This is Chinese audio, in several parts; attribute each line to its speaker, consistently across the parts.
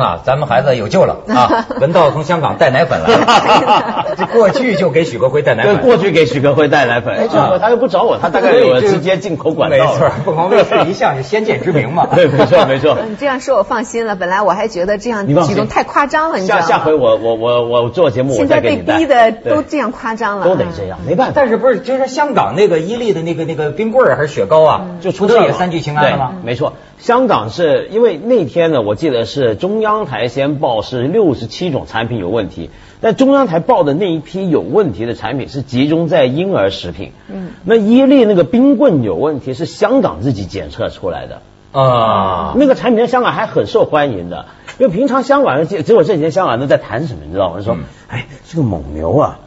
Speaker 1: 啊，咱们孩子有救了啊！文道从香港带奶粉来了，这过去就给许国辉带奶
Speaker 2: 对，
Speaker 1: 粉，
Speaker 2: 过去给许国辉带奶粉，哎，他又不找我，他大概有直接进口管道。
Speaker 1: 没错，凤凰卫视一向是先见之明嘛。
Speaker 2: 对，没错没错。
Speaker 3: 你这样说，我放心了。本来我还觉得这样举动太夸张了，你知道吗？
Speaker 2: 下下回我我我我做节目，我
Speaker 3: 现在被。逼的都这样夸张了，嗯
Speaker 2: 都得这样，没办法。
Speaker 1: 但是不是就是香港那个伊利的那个那个冰棍儿还是雪糕啊，
Speaker 2: 就出事
Speaker 1: 也三聚氰胺了吗？
Speaker 2: 没错，香港是因为那天呢，我记得是中央台先报是六十七种产品有问题，但中央台报的那一批有问题的产品是集中在婴儿食品。
Speaker 3: 嗯，
Speaker 2: 那伊利那个冰棍有问题是香港自己检测出来的。
Speaker 1: 啊，
Speaker 2: 那个产品在香港还很受欢迎的，因为平常香港人，结结果这几天香港人在谈什么，你知道吗？说，
Speaker 1: 嗯
Speaker 2: 哎，这个蒙牛啊，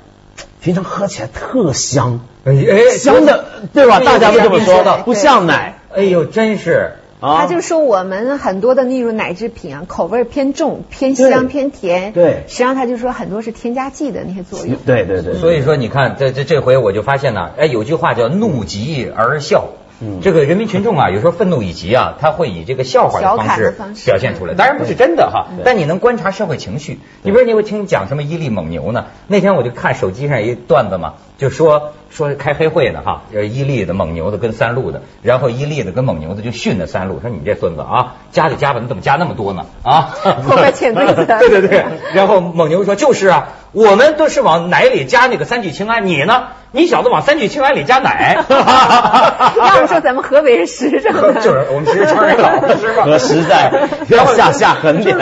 Speaker 2: 平常喝起来特香，
Speaker 1: 哎哎
Speaker 2: 香的，对吧？大家都这么说
Speaker 3: 的，
Speaker 2: 不像奶
Speaker 1: 哎呦，真是
Speaker 2: 啊。
Speaker 3: 他就说我们很多的那种奶制品啊，口味偏重、偏香、偏甜。
Speaker 2: 对
Speaker 3: 实际上他就说很多是添加剂的那些作用。
Speaker 2: 对对对，
Speaker 1: 所以说，你看，这这这回我就发现呢，哎，有句话叫“怒极而笑”。
Speaker 2: 嗯
Speaker 1: 这个人民群众啊，有时候愤怒以及啊，他会以这个笑话的方式
Speaker 3: 的方式
Speaker 1: 表现出来。当然不是真的哈，但你能观察社会情绪。你比如你会听讲什么伊利蒙牛呢？那天我就看手机上一段子嘛，就说说开黑会呢哈，呃伊利的、蒙牛的跟三鹿的，然后伊利的跟蒙牛的就训那三鹿，说你这孙子啊，加就加吧，你怎么加那么多呢？啊，
Speaker 3: 破坏潜规则
Speaker 1: 对对对。然后蒙牛说就是啊，我们都是往奶里加那个三聚氰胺，你呢？你小子往三聚氰胺里加奶。
Speaker 3: 要不说咱们河北人实诚的，
Speaker 1: 就是我们其实城里老实吧，
Speaker 2: 和实在不要下下狠点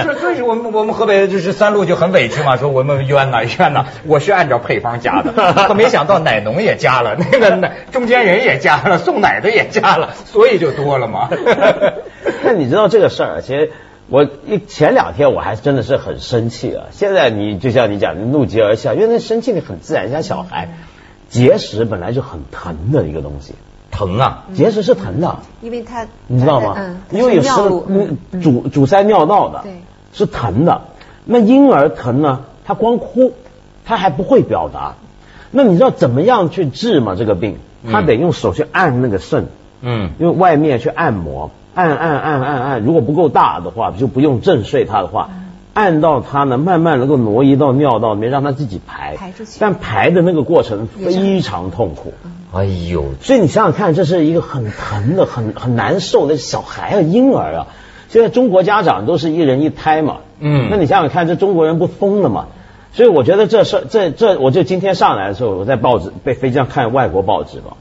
Speaker 1: 我们我们河北就是三鹿就很委屈嘛，说我们冤呐冤呐，我是按照配方加的，可没想到奶农也加了，那个奶中间人也加了，送奶的也加了，所以就多了嘛。
Speaker 2: 那你知道这个事儿，其实我一前两天我还真的是很生气啊。现在你就像你讲，的怒极而笑，因为那生气的很自然，像小孩。结石本来就很疼的一个东西，
Speaker 1: 疼啊！
Speaker 2: 结石是疼的，
Speaker 3: 因为它
Speaker 2: 你知道吗？
Speaker 3: 嗯，
Speaker 2: 因为有时阻阻塞尿道的，
Speaker 3: 对
Speaker 2: 是疼的。那婴儿疼呢，他光哭，他还不会表达。那你知道怎么样去治吗？这个病，他得用手去按那个肾，
Speaker 1: 嗯，
Speaker 2: 用外面去按摩，按按按按按，如果不够大的话，就不用震碎它的话，按到它呢，慢慢能够挪移到尿道里面，让它自己排。
Speaker 3: 排出去
Speaker 2: 但排的那个过程非常痛苦。
Speaker 1: 哎呦，
Speaker 2: 所以你想想看，这是一个很疼的、很很难受的小孩啊，婴儿啊。现在中国家长都是一人一胎嘛，
Speaker 1: 嗯
Speaker 2: 那你想想看，这中国人不疯了吗？所以我觉得这事这这，我就今天上来的时候，我在报纸被飞机上看外国报纸嘛，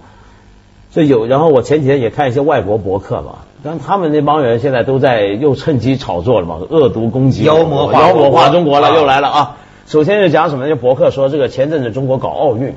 Speaker 2: 所以有，然后我前几天也看一些外国博客嘛，但他们那帮人现在都在又趁机炒作了嘛，恶毒攻击
Speaker 1: 妖魔化
Speaker 2: 妖魔化中国了，
Speaker 1: 啊
Speaker 2: 又来了啊！首先就讲什么？就博客说这个前阵子中国搞奥运，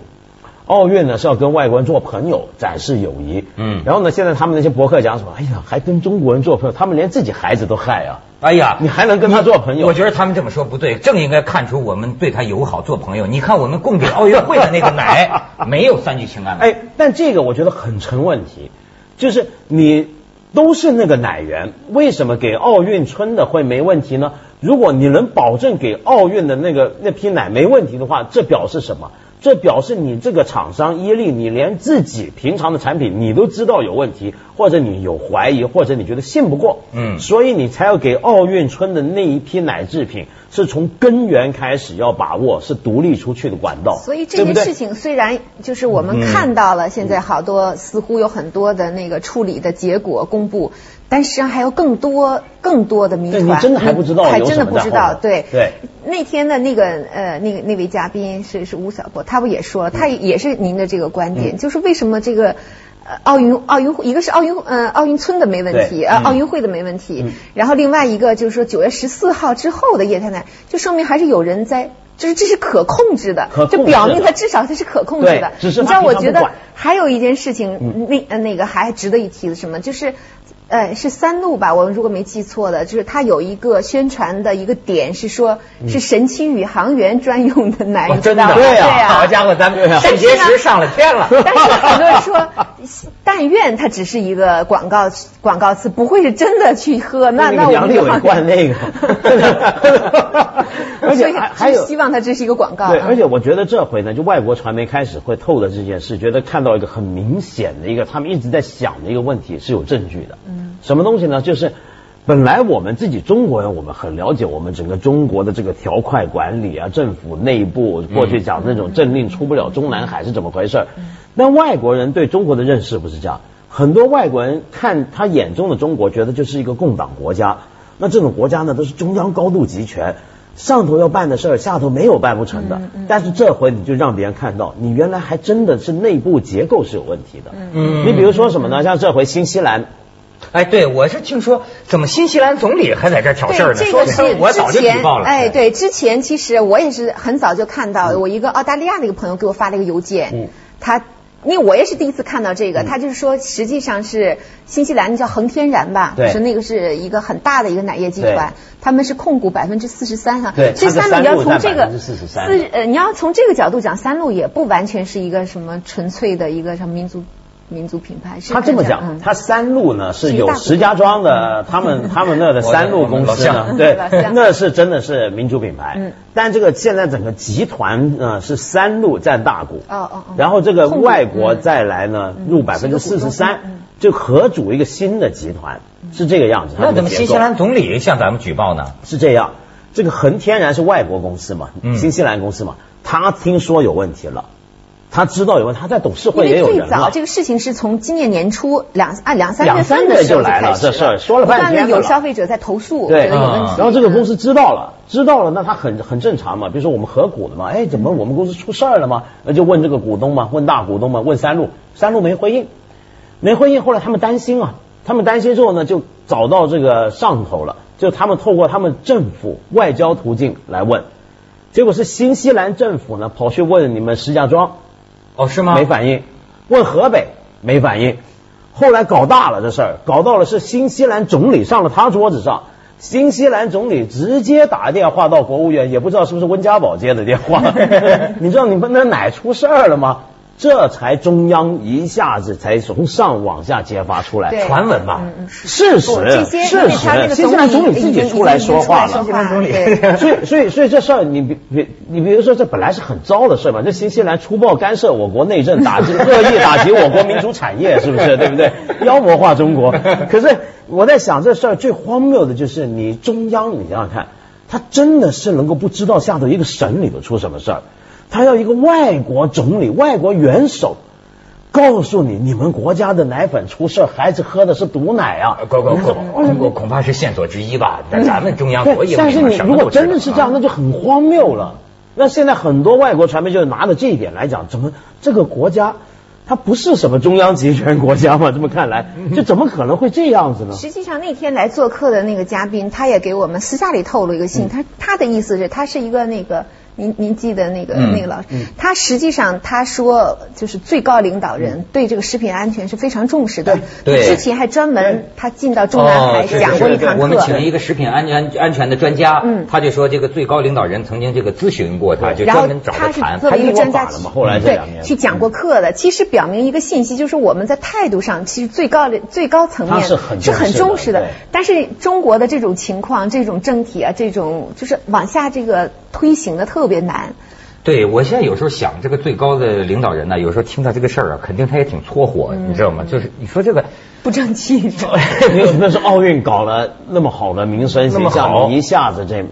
Speaker 2: 奥运呢是要跟外国人做朋友，展示友谊。
Speaker 1: 嗯
Speaker 2: 然后呢，现在他们那些博客讲什么？哎呀，还跟中国人做朋友，他们连自己孩子都害啊！
Speaker 1: 哎呀，
Speaker 2: 你还能跟他做朋友？
Speaker 1: 我觉得他们这么说不对，正应该看出我们对他友好，做朋友。你看我们供给奥运会的那个奶 没有三聚氰胺，
Speaker 2: 哎，但这个我觉得很成问题，就是你都是那个奶源，为什么给奥运村的会没问题呢？如果你能保证给奥运的那个那批奶没问题的话，这表示什么？这表示你这个厂商伊利，你连自己平常的产品你都知道有问题，或者你有怀疑，或者你觉得信不过，
Speaker 1: 嗯
Speaker 2: 所以你才要给奥运村的那一批奶制品是从根源开始要把握，是独立出去的管道，
Speaker 3: 所以这件事情虽然就是我们
Speaker 1: 嗯
Speaker 3: 看到了，现在好多似乎有很多的那个处理的结果公布，但实际上还有更多更多的谜团，
Speaker 2: 你真的还不知道
Speaker 3: 还真的不知道。对。
Speaker 2: 对，
Speaker 3: 那天的那个呃那个那位嘉宾是是吴晓波，他不也说了，他也是您的这个观点，
Speaker 2: 嗯。
Speaker 3: 就是为什么这个。呃，奥运奥运会一个是奥运呃奥运村的没问题，呃
Speaker 1: 嗯。
Speaker 3: 奥运会的没问题，
Speaker 2: 嗯。
Speaker 3: 然后另外一个就是说九月十四号之后的液态奶，就说明还是有人在，就是这是可控制的，
Speaker 2: 制的。
Speaker 3: 就表明它至少它是可控制的。你知道，我觉得还有一件事情，
Speaker 2: 嗯。
Speaker 3: 那呃那个还值得一提的什么？就是。呃，是三鹿吧？我如果没记错的，就是它有一个宣传的一个点是说，是神奇宇航员专用的奶，
Speaker 1: 粉真的？
Speaker 2: 对啊
Speaker 1: 好家伙，咱们肾结石上了天了。
Speaker 3: 但是很多人说，但愿它只是一个广告广告词，不会是真的去喝。那那我们
Speaker 2: 那个杨利伟
Speaker 3: 就
Speaker 2: 灌那个 而且还还有
Speaker 3: 希望它这是一个广告。
Speaker 2: 对，
Speaker 3: 啊
Speaker 2: 而且我觉得这回呢，就外国传媒开始会透了这件事，觉得看到一个很明显的一个他们一直在想的一个问题是有证据的。嗯，什么东西呢？就是本来我们自己中国人，我们很了解我们整个中国的这个条块管理啊，政府内部过去讲那种政令出不了中南海是怎么回事儿。但外国人对中国的认识不是这样，很多外国人看他眼中的中国，觉得就是一个共党国家。那这种国家呢，都是中央高度集权，上头要办的事儿，下头没有办不成的。但是这回你就让别人看到，你原来还真的是内部结构是有问题的。嗯，你比如说什么呢？像这回新西兰。
Speaker 1: 哎，对，我是听说怎么新西兰总理还在这挑事儿呢？
Speaker 3: 这个是
Speaker 1: 我早就举报了。
Speaker 3: 哎，对，之前其实我也是很早就看到，我一个澳大利亚的一个朋友给我发了一个邮件，他因为我也是第一次看到这个，他就是说实际上是新西兰叫恒天然吧，是那个是一个很大的一个奶业集团，他们是控股百分之四十三哈。
Speaker 2: 对，
Speaker 3: 这三路你要从这个
Speaker 2: 四，
Speaker 3: 呃，你要从这个角度讲，三鹿也不完全是一个什么纯粹的一个什么民族。民族品牌，
Speaker 2: 他这么讲，他三鹿呢是有石家庄的，他们他们那的三鹿公司呢，对，那是真的是民族品牌。但这个现在整个集团呢是三鹿占大股，哦哦然后这个外国再来呢入百分之四十三，就合组一个新的集团，是这个样子。
Speaker 1: 那怎么新西兰总理向咱们举报呢？
Speaker 2: 是这样，这个恒天然是外国公司嘛，新西兰公司嘛，他听说有问题了。他知道以后，他在董事会也有人
Speaker 3: 最早这个事情是从今年年初两啊两三
Speaker 2: 月
Speaker 3: 份的时候
Speaker 2: 就来了，这事儿说了半天
Speaker 3: 有消费者在投诉，
Speaker 2: 对，
Speaker 3: 有问题。
Speaker 2: 然后这个公司知道了，知道了，那他很很正常嘛。比如说我们合股的嘛，哎，怎么我们公司出事儿了吗？那就问这个股东嘛，问大股东嘛，问三鹿，三鹿没回应，没回应。后来他们担心啊，他们担心之后呢，就找到这个上头了，就他们透过他们政府外交途径来问，结果是新西兰政府呢跑去问你们石家庄。
Speaker 1: 哦，是吗？
Speaker 2: 没反应。问河北没反应。后来搞大了这事儿，搞到了是新西兰总理上了他桌子上，新西兰总理直接打电话到国务院，也不知道是不是温家宝接的电话。你知道你们那奶出事儿了吗？这才中央一下子才从上往下揭发出来，
Speaker 1: 传闻嘛，
Speaker 2: 事实，事实，新西兰总理自己出来说话了，所以所以所以这事儿，你比比你比如说这本来是很糟的事嘛，这新西兰粗暴干涉我国内政，打击 恶意打击我国民族产业，是不是？对不对？妖魔化中国。可是我在想这事儿最荒谬的就是你中央，你想想看，他真的是能够不知道下头一个省里头出什么事儿？他要一个外国总理、外国元首告诉你，你们国家的奶粉出事，孩子喝的是毒奶啊！
Speaker 1: 恐恐恐怕是线索之一吧。但咱们中央国
Speaker 2: 但是你如果真的是这样，那就很荒谬了。那现在很多外国传媒就拿着这一点来讲，怎么这个国家它不是什么中央集权国家嘛？这么看来，就怎么可能会这样子呢？
Speaker 3: 实际上那天来做客的那个嘉宾，他也给我们私下里透露一个信，他他的意思是，他是一个那个。您您记得那个那个老师，他实际上他说就是最高领导人对这个食品安全是非常重视的。
Speaker 1: 对，
Speaker 3: 之前还专门他进到中南海讲过一堂
Speaker 1: 课。我们请了一个食品安全安全的专家，嗯，他就说这个最高领导人曾经这个咨询过他，就专门找他谈。
Speaker 3: 作为一个专家，
Speaker 2: 后来这两年
Speaker 3: 去讲过课的，其实表明一个信息，就是我们在态度上其实最高最高层面
Speaker 2: 是很
Speaker 3: 是很重视的。但是中国的这种情况，这种政体啊，这种就是往下这个推行的特别难。
Speaker 1: 对，我现在有时候想，这个最高的领导人呢，有时候听到这个事儿啊，肯定他也挺搓火，你知道吗？就是你说这个
Speaker 3: 不争气，
Speaker 2: 那是奥运搞了那么好的名声形象，一下子这，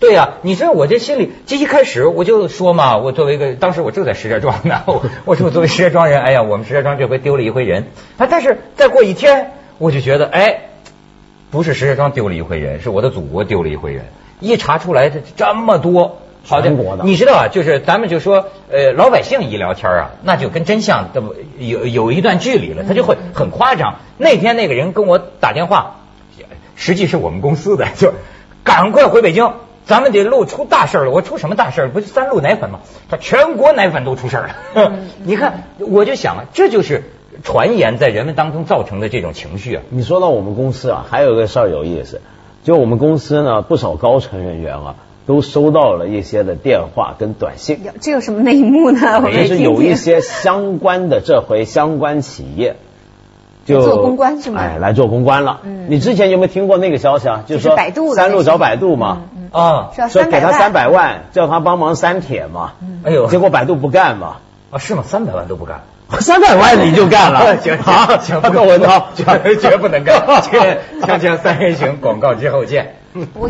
Speaker 1: 对呀，你知道我这心里，这一开始我就说嘛，我作为一个当时我正在石家庄呢，我我说我作为石家庄人，哎呀，我们石家庄这回丢了一回人啊，但是再过一天，我就觉得，哎，不是石家庄丢了一回人，是我的祖国丢了一回人，一查出来这这么多。好的，你知道啊，就是咱们就说，呃，老百姓一聊天啊，那就跟真相的有有一段距离了，他就会很夸张。那天那个人跟我打电话，实际是我们公司的，就赶快回北京，咱们这路出大事了。我出什么大事？不是三鹿奶粉吗？他全国奶粉都出事了。你看，我就想啊，这就是传言在人们当中造成的这种情绪啊。
Speaker 2: 你说到我们公司啊，还有个事儿有意思，就我们公司呢，不少高层人员啊。都收到了一些的电话跟短信，
Speaker 3: 这有什么内幕呢？
Speaker 2: 就是有一些相关的，这回相关企业
Speaker 3: 就做公关是吗？
Speaker 2: 哎，来做公关了。嗯，你之前有没有听过那个消息啊？就是说三路找百度嘛，
Speaker 3: 啊，
Speaker 2: 说给他三百万，叫他帮忙删帖嘛。哎呦，结果百度不干嘛？
Speaker 1: 啊，是吗？三百万都不干。
Speaker 2: 三百万你就干了？
Speaker 1: 行
Speaker 2: 好，
Speaker 1: 行，
Speaker 2: 窦文涛
Speaker 1: 绝绝不能干。锵锵三人行，广告之后见。
Speaker 3: 我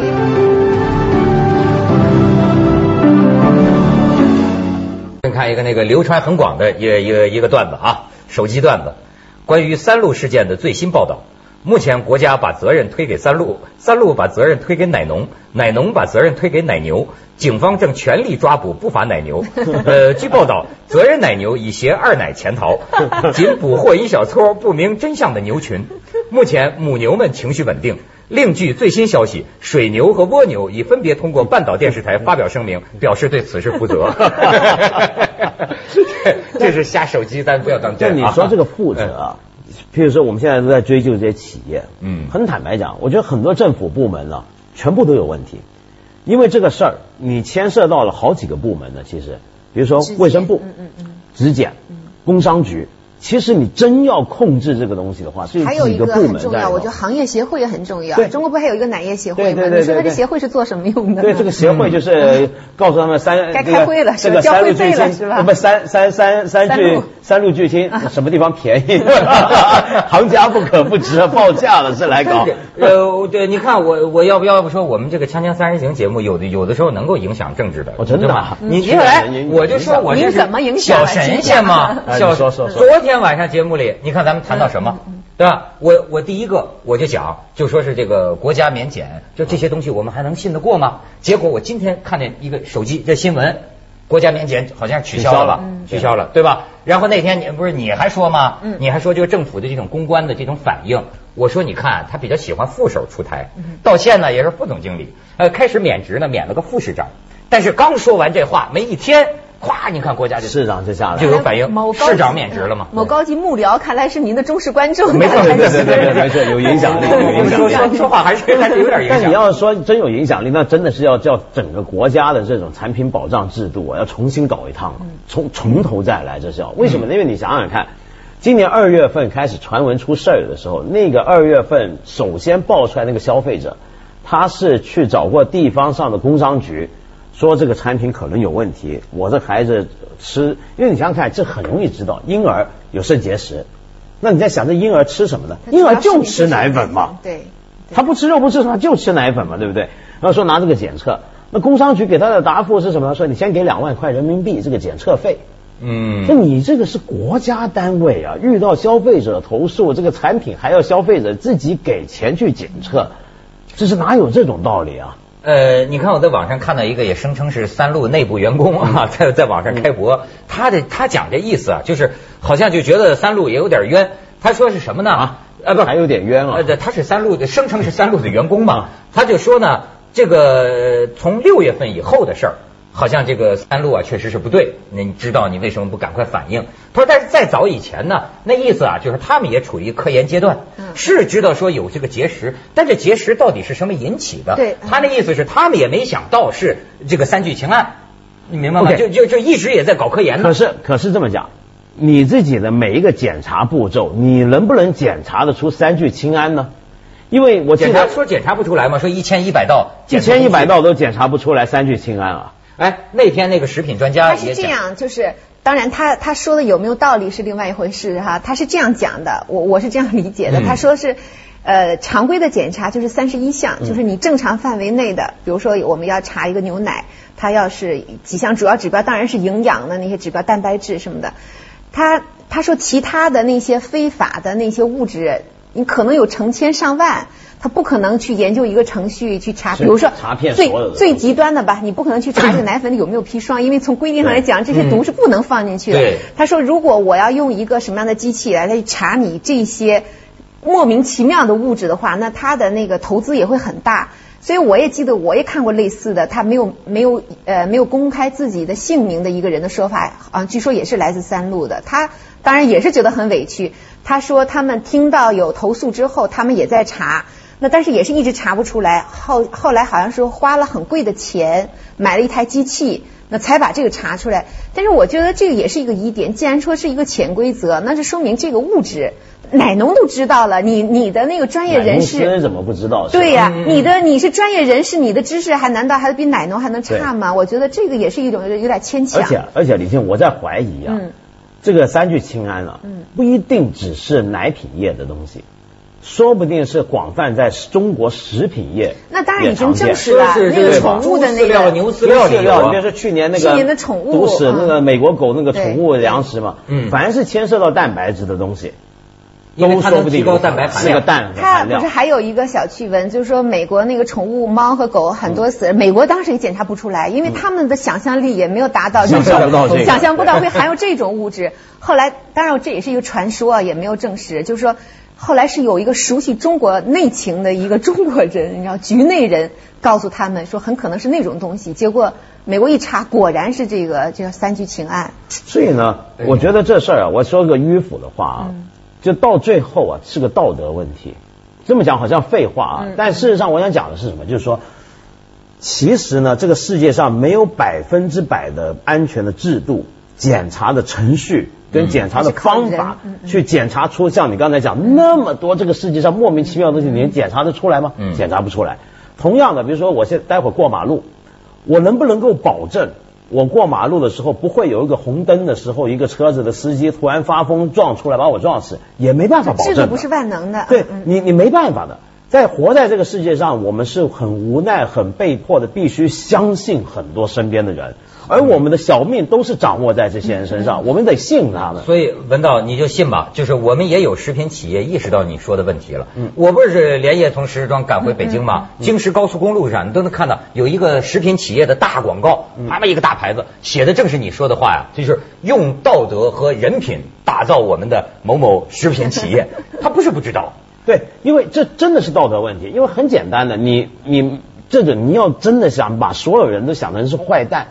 Speaker 1: 看一个那个流传很广的一个一个一个段子啊，手机段子，关于三鹿事件的最新报道。目前国家把责任推给三鹿，三鹿把责任推给奶农，奶农把责任推给奶牛。警方正全力抓捕不法奶牛。呃，据报道，责任奶牛已携二奶潜逃，仅捕获一小撮不明真相的牛群。目前母牛们情绪稳定。另据最新消息，水牛和蜗牛已分别通过半岛电视台发表声明，表示对此事负责。这是瞎手机，但不要当真。
Speaker 2: 就你说这个负责。譬如说，我们现在都在追究这些企业，嗯，很坦白讲，我觉得很多政府部门呢，全部都有问题，因为这个事儿，你牵涉到了好几个部门呢。其实，比如说卫生部、嗯嗯嗯、质检、工商局。其实你真要控制这个东西的话，是
Speaker 3: 还有
Speaker 2: 一个
Speaker 3: 很重要，我觉得行业协会也很重要。中国不还有一个奶业协会吗？你说这协会是做什么用的？
Speaker 2: 对，这个协会就是告诉他们三
Speaker 3: 该开会了，
Speaker 2: 这个三鹿巨星不三三三三巨三路巨星什么地方便宜？行家不可不知，报价了是来搞。
Speaker 1: 呃，对，你看我我要不要不说我们这个锵锵三人行节目有的有的时候能够影响政治的，
Speaker 2: 真的吗？
Speaker 1: 你接下来我就说我这是小神仙嘛，小
Speaker 2: 说说
Speaker 1: 昨天晚上节目里。你看咱们谈到什么，对吧？我我第一个我就讲，就说是这个国家免检，就这些东西我们还能信得过吗？结果我今天看见一个手机这新闻，国家免检好像取消了，取消了，对吧？然后那天你不是你还说吗？你还说这个政府的这种公关的这种反应，我说你看他比较喜欢副手出台，道歉呢也是副总经理，呃，开始免职呢免了个副市长，但是刚说完这话没一天。咵！你看国家就
Speaker 2: 市长就下来
Speaker 1: 就有反应，市长免职了吗？
Speaker 3: 某高级幕僚看来是您的忠实观众，
Speaker 2: 没错，对对对，没错，有影响力，有影响
Speaker 1: 力。说话还是还是有点影响。
Speaker 2: 但你要说真有影响力，那真的是要叫整个国家的这种产品保障制度啊，要重新搞一趟，从从头再来，这是要为什么？因为你想想看，今年二月份开始传闻出事儿的时候，那个二月份首先爆出来那个消费者，他是去找过地方上的工商局。说这个产品可能有问题，我这孩子吃，因为你想想看，这很容易知道，婴儿有肾结石，那你在想这婴儿吃什么呢？婴儿就吃奶粉嘛，
Speaker 3: 对，
Speaker 2: 他不吃肉不吃什么，就吃奶粉嘛，对不对？然后说拿这个检测，那工商局给他的答复是什么？说你先给两万块人民币这个检测费，嗯，那你这个是国家单位啊，遇到消费者投诉，这个产品还要消费者自己给钱去检测，这是哪有这种道理啊？
Speaker 1: 呃，你看我在网上看到一个也声称是三鹿内部员工啊，在在网上开播，他的他讲这意思啊，就是好像就觉得三鹿也有点冤。他说是什么呢？啊，
Speaker 2: 啊不，还有点冤啊。
Speaker 1: 呃，他是三鹿的，声称是三鹿的员工嘛，他就说呢，这个从六月份以后的事儿。好像这个三鹿啊，确实是不对。那你知道你为什么不赶快反应？他说，但是再早以前呢，那意思啊，就是他们也处于科研阶段，是知道说有这个结石，但这结石到底是什么引起的？
Speaker 3: 对，
Speaker 1: 他那意思是他们也没想到是这个三聚氰胺，你明白吗？就就就一直也在搞科研呢。
Speaker 2: 可是可是这么讲，你自己的每一个检查步骤，你能不能检查得出三聚氰胺呢？因为我
Speaker 1: 检查说检查不出来嘛？说一千一百道，
Speaker 2: 一千一百道都检查不出来三聚氰胺啊。
Speaker 1: 哎，那天那个食品专家
Speaker 3: 他是这样，就是当然他他说的有没有道理是另外一回事哈。他是这样讲的，我我是这样理解的。他说是呃常规的检查就是三十一项，就是你正常范围内的，比如说我们要查一个牛奶，它要是几项主要指标，当然是营养的那些指标，蛋白质什么的。他他说其他的那些非法的那些物质，你可能有成千上万。他不可能去研究一个程序去查，比如说最最极端的吧，你不可能去查这个奶粉里有没有砒霜，因为从规定上来讲，这些毒是不能放进去的。他说，如果我要用一个什么样的机器来来查你这些莫名其妙的物质的话，那他的那个投资也会很大。所以我也记得，我也看过类似的，他没有没有呃没有公开自己的姓名的一个人的说法啊，据说也是来自三鹿的，他当然也是觉得很委屈。他说他们听到有投诉之后，他们也在查。那但是也是一直查不出来，后后来好像是花了很贵的钱买了一台机器，那才把这个查出来。但是我觉得这个也是一个疑点，既然说是一个潜规则，那就说明这个物质奶农都知道了，你你的那个专业人士
Speaker 2: 怎么不知道？
Speaker 3: 对呀，你的你是专业人士，你的知识还难道还比奶农还能差吗？我觉得这个也是一种有点牵强。
Speaker 2: 而且而且李静，我在怀疑啊。这个三聚氰胺啊，不一定只是奶品业的东西。说不定是广泛在中国食品业，
Speaker 3: 那当然已经证实了。
Speaker 1: 是
Speaker 3: 那个宠物的那个
Speaker 1: 牛饲料
Speaker 2: 饲料，你别说去年那个
Speaker 3: 去年的宠物
Speaker 2: 都市那个美国狗那个宠物粮食嘛，嗯，凡是牵涉到蛋白质的东西，都说不定
Speaker 1: 高蛋白含量。
Speaker 2: 蛋
Speaker 3: 它不是还有一个小趣闻，就是说美国那个宠物猫和狗很多死，美国当时也检查不出来，因为他们的想象力也没有达到，
Speaker 2: 想象不到这个，
Speaker 3: 想象不到会含有这种物质。后来当然这也是一个传说啊，也没有证实，就是说。后来是有一个熟悉中国内情的一个中国人，你知道局内人告诉他们说很可能是那种东西，结果美国一查果然是这个叫三聚氰胺。
Speaker 2: 所以呢，我觉得这事儿啊，我说个迂腐的话啊，就到最后啊是个道德问题。这么讲好像废话啊，但事实上我想讲的是什么？就是说，其实呢，这个世界上没有百分之百的安全的制度、检查的程序。跟检查的方法去检查出像你刚才讲那么多这个世界上莫名其妙的东西，你能检查得出来吗？检查不出来。同样的，比如说我现待会儿过马路，我能不能够保证我过马路的时候不会有一个红灯的时候，一个车子的司机突然发疯撞出来把我撞死？也没办法保证。
Speaker 3: 这个不是万能的。
Speaker 2: 对你，你没办法的。在活在这个世界上，我们是很无奈、很被迫的，必须相信很多身边的人。而我们的小命都是掌握在这些人身上，我们得信他们。
Speaker 1: 所以文道，你就信吧。就是我们也有食品企业意识到你说的问题了。嗯，我不是连夜从石家庄赶回北京吗？京石高速公路上，你都能看到有一个食品企业的大广告，那么一个大牌子，写的正是你说的话呀，就是用道德和人品打造我们的某某食品企业。他不是不知道，
Speaker 2: 对，因为这真的是道德问题。因为很简单的，你你这个你要真的想把所有人都想成是坏蛋。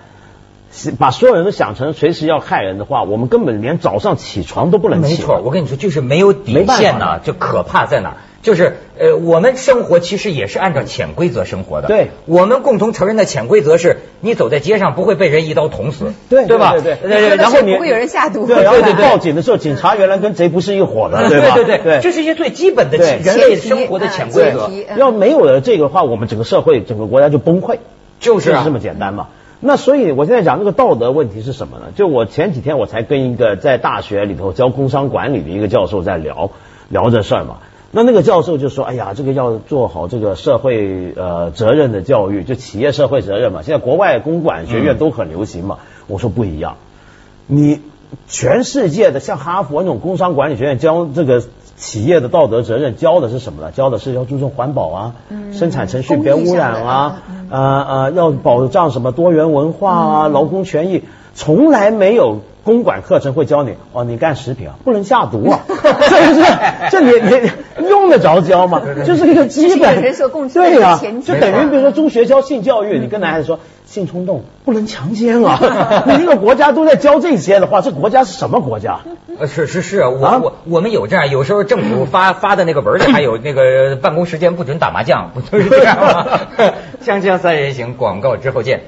Speaker 2: 把所有人都想成随时要害人的话，我们根本连早上起床都不能起。
Speaker 1: 没错，我跟你说，就是没有底线呢，就可怕在哪？就是呃，我们生活其实也是按照潜规则生活的。
Speaker 2: 对，
Speaker 1: 我们共同承认的潜规则是，你走在街上不会被人一刀捅死，
Speaker 2: 对
Speaker 1: 对吧？
Speaker 2: 对对。
Speaker 3: 然后你不会有人下毒。
Speaker 2: 对对对。报警的时候，警察原来跟贼不是一伙的，对
Speaker 1: 吧？对对对。这是一些最基本的人类生活的潜规则。
Speaker 2: 要没有了这个话，我们整个社会、整个国家就崩溃。
Speaker 1: 就是
Speaker 2: 这么简单嘛。那所以，我现在讲这个道德问题是什么呢？就我前几天我才跟一个在大学里头教工商管理的一个教授在聊聊这事儿嘛。那那个教授就说：“哎呀，这个要做好这个社会呃责任的教育，就企业社会责任嘛。现在国外公管学院都很流行嘛。”我说不一样，你全世界的像哈佛那种工商管理学院教这个。企业的道德责任教的是什么呢？教的是要注重环保啊，生产程序别污染啊，呃呃，要保障什么多元文化啊，劳工权益，从来没有公管课程会教你哦，你干食品啊，不能下毒啊，是不是？这你你用得着教吗？就是一个基本，对呀，就等于比如说中学教性教育，你跟男孩子说。性冲动不能强奸啊！你一个国家都在教这些的话，这国家是什么国家？
Speaker 1: 呃，是是是，我我我们有这样，有时候政府发发的那个文里还有那个办公时间不准打麻将，不就是这样吗？锵锵三人行，广告之后见。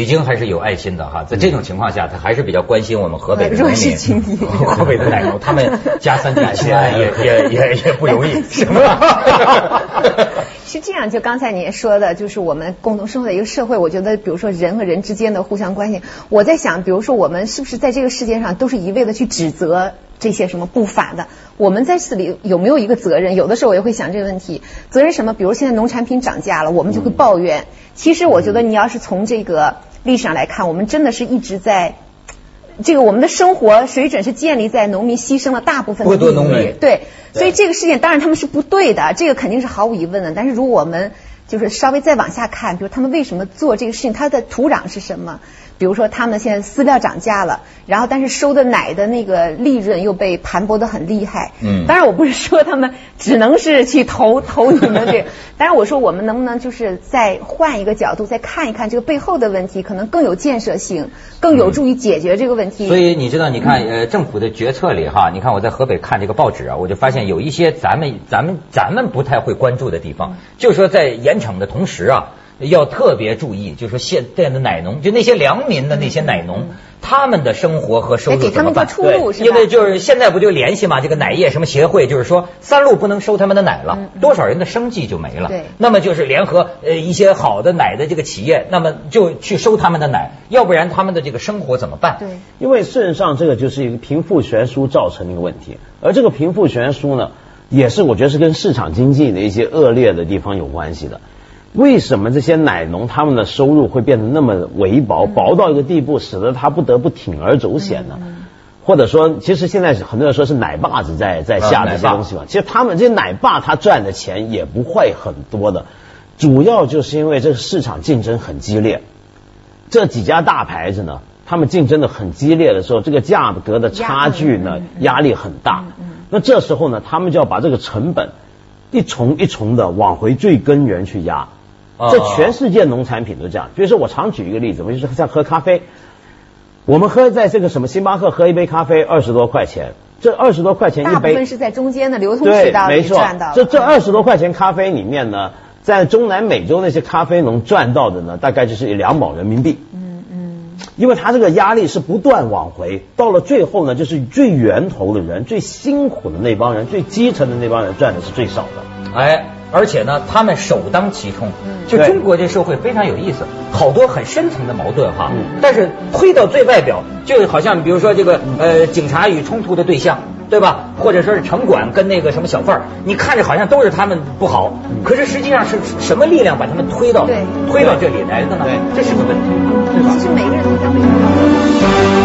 Speaker 1: 李菁还是有爱心的哈，在这种情况下，他还是比较关心我们河北的农民，河北的奶牛，他们加三聚氰胺也也也也不容易，是吧？
Speaker 3: 是这样，就刚才您说的，就是我们共同生活的一个社会，我觉得，比如说人和人之间的互相关系，我在想，比如说我们是不是在这个世界上都是一味的去指责这些什么不法的？我们在这里有没有一个责任？有的时候我也会想这个问题，责任什么？比如现在农产品涨价了，我们就会抱怨。其实我觉得你要是从这个。历史上来看，我们真的是一直在这个我们的生活水准是建立在农民牺牲了大部分的
Speaker 1: 农民，
Speaker 3: 对，所以这个事件当然他们是不对的，这个肯定是毫无疑问的。但是如果我们就是稍微再往下看，比如他们为什么做这个事情，它的土壤是什么？比如说他们现在饲料涨价了，然后但是收的奶的那个利润又被盘剥的很厉害。嗯，当然我不是说他们只能是去投投你们这，当然我说我们能不能就是再换一个角度再看一看这个背后的问题，可能更有建设性，更有助于解决这个问题。
Speaker 1: 所以你知道，你看呃政府的决策里哈，你看我在河北看这个报纸啊，我就发现有一些咱们咱们咱们不太会关注的地方，就是说在严惩的同时啊。要特别注意，就是说现在的奶农，就那些良民的那些奶农，他们的生活和收入怎么办？
Speaker 3: 出路是吧？
Speaker 1: 因为就是现在不就联系嘛，这个奶业什么协会，就是说三鹿不能收他们的奶了，多少人的生计就没了。
Speaker 3: 对
Speaker 1: 那么就是联合呃一些好的奶的这个企业，那么就去收他们的奶，要不然他们的这个生活怎么办？
Speaker 3: 对。
Speaker 2: 因为事实上这个就是一个贫富悬殊造成的一个问题，而这个贫富悬殊呢，也是我觉得是跟市场经济的一些恶劣的地方有关系的。为什么这些奶农他们的收入会变得那么微薄，薄到一个地步，使得他不得不铤而走险呢？或者说，其实现在很多人说是奶爸子在在下这些东西嘛，其实他们这些奶爸他赚的钱也不会很多的，主要就是因为这个市场竞争很激烈，这几家大牌子呢，他们竞争的很激烈的时候，这个价格的差距呢压力很大，那这时候呢，他们就要把这个成本一重一重的往回最根源去压。这全世界农产品都这样。比如说，我常举一个例子，我就是像喝咖啡，我们喝在这个什么星巴克喝一杯咖啡二十多块钱，这二十多块钱一杯，
Speaker 3: 大部分是在中间的流通渠道，里
Speaker 2: 没错
Speaker 3: 赚到。
Speaker 2: 这这二十多块钱咖啡里面呢，在中南美洲那些咖啡农赚到的呢，大概就是两毛人民币。
Speaker 3: 嗯嗯，
Speaker 2: 因为他这个压力是不断往回，到了最后呢，就是最源头的人、最辛苦的那帮人、最基层的那帮人赚的是最少的。
Speaker 1: 哎，而且呢，他们首当其冲。就中国这社会非常有意思，好多很深层的矛盾哈。
Speaker 2: 嗯
Speaker 1: 但是推到最外表，就好像比如说这个呃，警察与冲突的对象，对吧？或者说是城管跟那个什么小贩儿，你看着好像都是他们不好，可是实际上是什么力量把他们推到
Speaker 3: 对
Speaker 1: 推到这里来的呢？
Speaker 2: 对
Speaker 1: 这是个问题，对吧？
Speaker 3: 其实每个人都将会遇到。